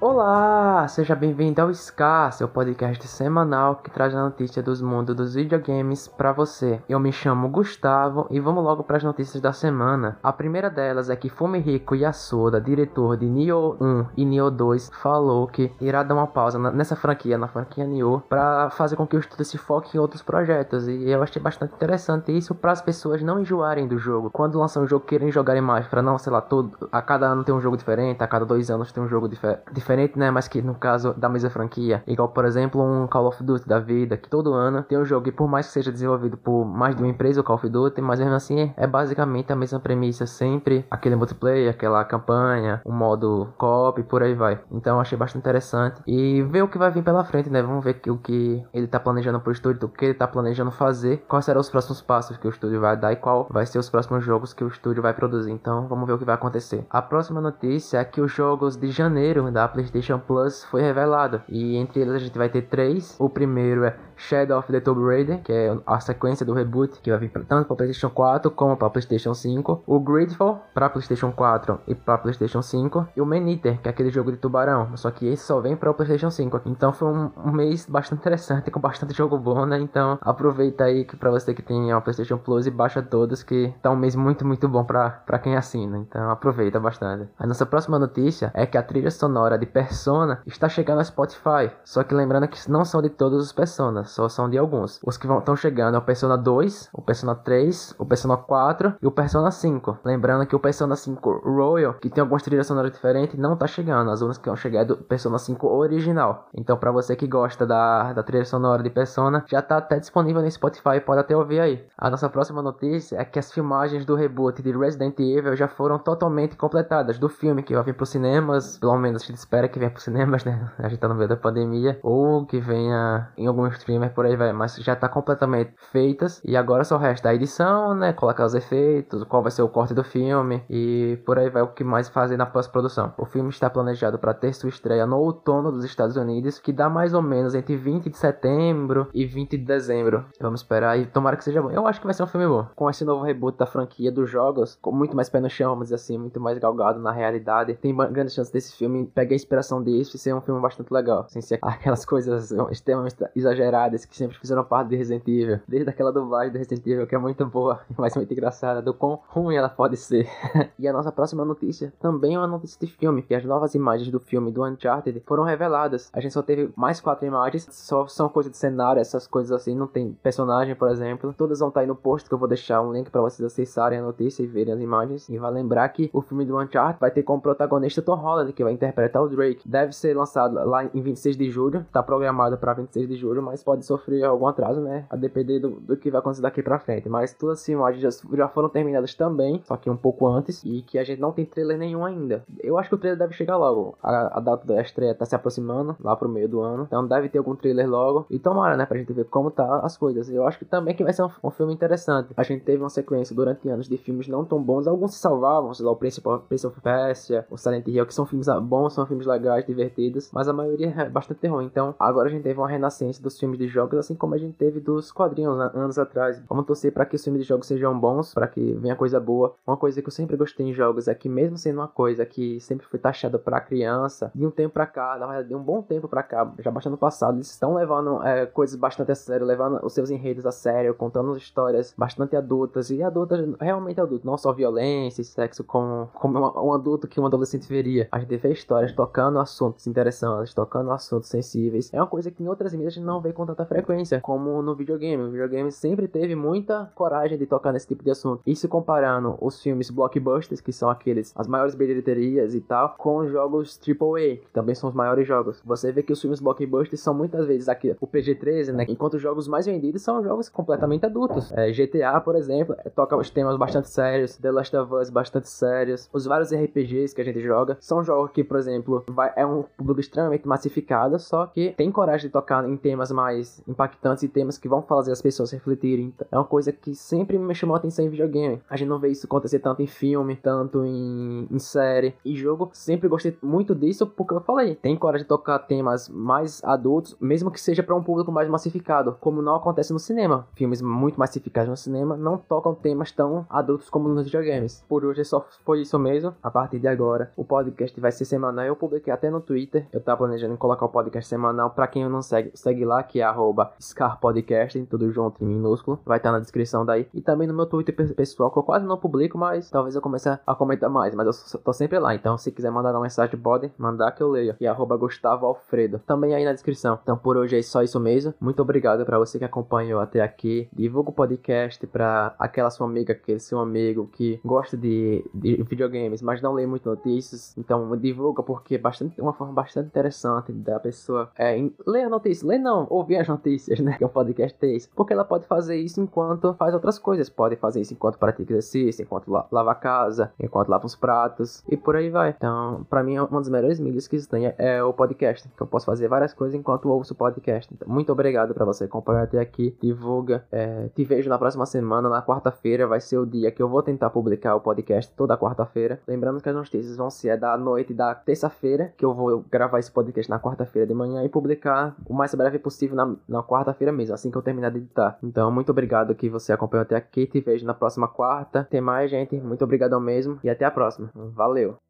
Olá, seja bem-vindo ao SCA, seu podcast semanal que traz a notícia dos mundos dos videogames para você. Eu me chamo Gustavo e vamos logo para as notícias da semana. A primeira delas é que Fumihiko Yasuda, diretor de Nioh 1 e Nioh 2, falou que irá dar uma pausa nessa franquia, na franquia Nioh, para fazer com que o estúdio se foque em outros projetos. E eu achei bastante interessante isso para as pessoas não enjoarem do jogo. Quando lançam um jogo, querem jogarem mais, para não, sei lá, todo, a cada ano tem um jogo diferente, a cada dois anos tem um jogo diferente diferente, né? Mas que no caso da mesma franquia, igual por exemplo um Call of Duty da vida, que todo ano tem um jogo e por mais que seja desenvolvido por mais de uma empresa, o Call of Duty, mas mesmo assim é basicamente a mesma premissa sempre, aquele multiplayer, aquela campanha, um modo cop, por aí vai. Então achei bastante interessante e ver o que vai vir pela frente, né? Vamos ver o que ele tá planejando pro estúdio, o que ele tá planejando fazer, quais serão os próximos passos que o estúdio vai dar e qual vai ser os próximos jogos que o estúdio vai produzir. Então vamos ver o que vai acontecer. A próxima notícia é que os jogos de janeiro da PlayStation Plus foi revelado. E entre eles a gente vai ter três. O primeiro é Shadow of the Tomb Raider, que é a sequência do reboot que vai vir tanto para PlayStation 4 como para PlayStation 5. O Gridfall para PlayStation 4 e para PlayStation 5. E o Man Eater, que é aquele jogo de tubarão. Só que esse só vem para o PlayStation 5. Então foi um, um, mês bastante interessante, com bastante jogo bom, né? Então aproveita aí que para você que tem a PlayStation Plus e baixa todos, que tá um mês muito, muito bom para quem assina. Então aproveita bastante. A nossa próxima notícia é que a trilha sonora de Persona está chegando ao Spotify. Só que lembrando que não são de todos os Personas, só são de alguns. Os que estão chegando é o Persona 2, o Persona 3, o Persona 4 e o Persona 5. Lembrando que o Persona 5 Royal, que tem algumas trilhas sonoras diferentes, não está chegando. As únicas que vão chegar é do Persona 5 original. Então, para você que gosta da, da trilha sonora de Persona, já está até disponível no Spotify, pode até ouvir aí. A nossa próxima notícia é que as filmagens do reboot de Resident Evil já foram totalmente completadas do filme que vai vir para os cinemas, pelo menos a gente espera que venha para os cinemas, né? A gente tá no meio da pandemia, ou que venha em algum streamer por aí vai, mas já tá completamente feitas e agora só resta a edição, né? Colocar os efeitos, qual vai ser o corte do filme e por aí vai o que mais fazer na pós-produção. O filme está planejado para ter sua estreia no outono dos Estados Unidos, que dá mais ou menos entre 20 de setembro e 20 de dezembro. Vamos esperar e tomara que seja bom. Eu acho que vai ser um filme bom. Com esse novo reboot da franquia dos jogos, com muito mais pé no chão, vamos dizer assim, muito mais galgado na realidade, tem grande chance desse filme pegar a inspiração desse e ser um filme bastante legal, sem ser aquelas coisas extremamente exageradas que sempre fizeram parte de Resident Evil. Desde aquela dublagem do Resident Evil que é muito boa, mas muito engraçada, do quão ruim ela pode ser. e a nossa próxima notícia também é uma notícia de filme, que as novas imagens do filme do Uncharted foram reveladas. A gente só teve mais quatro imagens, só são coisas de cenário, essas coisas assim, não tem personagem, por exemplo. Todas vão estar aí no post que eu vou deixar um link para vocês acessarem a notícia e verem as imagens. E vai lembrar que o filme do Uncharted vai ter como protagonista Tom Holland, que vai interpretar o Drake. Deve ser lançado lá em 26 de julho, tá programado para 26 de julho, mas pode sofrer algum atraso, né? A depender do, do que vai acontecer daqui pra frente. Mas todas as filmagens já, já foram terminadas também, só que um pouco antes, e que a gente não tem trailer nenhum ainda. Eu acho que o trailer deve chegar logo. A, a data da estreia tá se aproximando, lá pro meio do ano, então deve ter algum trailer logo. E tomara, né? Pra gente ver como tá as coisas. Eu acho que também que vai ser um, um filme interessante. A gente teve uma sequência durante anos de filmes não tão bons, alguns se salvavam, sei lá, o Prince, Prince of Persia, o Silent Hill, que são filmes bons, são filmes legais, divertidos, mas a maioria é bastante ruim. Então agora a gente teve uma renascença dos filmes de jogos, assim como a gente teve dos quadrinhos né, anos atrás. Vamos torcer para que os filmes de jogos sejam bons, para que venha coisa boa. Uma coisa que eu sempre gostei em jogos é que, mesmo sendo uma coisa que sempre foi taxada para criança, de um tempo para cá, na verdade, de um bom tempo para cá, já bastante no passado, eles estão levando é, coisas bastante a sério, levando os seus enredos a sério, contando histórias bastante adultas e adultas, realmente adultas, não só violência e sexo como, como um adulto que um adolescente veria. A gente vê histórias tocando assuntos interessantes, tocando assuntos sensíveis. É uma coisa que em outras mídias a gente não vê com tanta frequência, como no videogame. O videogame sempre teve muita coragem de tocar nesse tipo de assunto. Isso comparando os filmes blockbusters, que são aqueles, as maiores bilheterias e tal, com os jogos AAA, que também são os maiores jogos. Você vê que os filmes blockbusters são muitas vezes aqui o PG-13, né? Enquanto os jogos mais vendidos são jogos completamente adultos. É, GTA, por exemplo, é, toca os temas bastante sérios. The Last of Us, bastante sérios. Os vários RPGs que a gente joga são jogos que, por exemplo, vai, é um público extremamente massificado, só que tem coragem de tocar em temas mais mais impactantes e temas que vão fazer as pessoas refletirem. É uma coisa que sempre me chamou a atenção em videogame. A gente não vê isso acontecer tanto em filme, tanto em, em série. E jogo, sempre gostei muito disso porque eu falei, tem coragem de tocar temas mais adultos, mesmo que seja para um público mais massificado, como não acontece no cinema. Filmes muito massificados no cinema não tocam temas tão adultos como nos videogames. Por hoje só foi isso mesmo. A partir de agora, o podcast vai ser semanal. Eu publiquei até no Twitter. Eu tava planejando colocar o podcast semanal. Para quem não segue, segue lá, que é arroba ScarPodcast, tudo junto em minúsculo. Vai estar tá na descrição daí. E também no meu Twitter pessoal, que eu quase não publico, mas talvez eu comece a comentar mais. Mas eu tô sempre lá. Então, se quiser mandar uma mensagem, pode mandar que eu leio. E arroba Gustavo Alfredo. Também aí na descrição. Então, por hoje é só isso mesmo. Muito obrigado para você que acompanhou até aqui. Divulga o podcast para aquela sua amiga, aquele seu amigo que gosta de, de videogames, mas não lê muito notícias. Então, divulga porque é bastante, uma forma bastante interessante da pessoa é, ler a notícia. Ler não, ouvir as notícias, né? Que o podcast é isso. Porque ela pode fazer isso enquanto faz outras coisas. Pode fazer isso enquanto pratica exercício, enquanto la lava a casa, enquanto lava os pratos e por aí vai. Então, para mim, uma das melhores mídias que existem é, é o podcast. Que eu posso fazer várias coisas enquanto ouço o podcast. Então, muito obrigado para você acompanhar até aqui. Divulga. É, te vejo na próxima semana, na quarta-feira. Vai ser o dia que eu vou tentar publicar o podcast toda quarta-feira. Lembrando que as notícias vão ser da noite da terça-feira, que eu vou gravar esse podcast na quarta-feira de manhã e publicar o mais breve possível na, na quarta-feira mesmo, assim que eu terminar de editar. Então, muito obrigado que você acompanhou até aqui. Te vejo na próxima quarta. Tem mais, gente. Muito obrigado mesmo. E até a próxima. Valeu!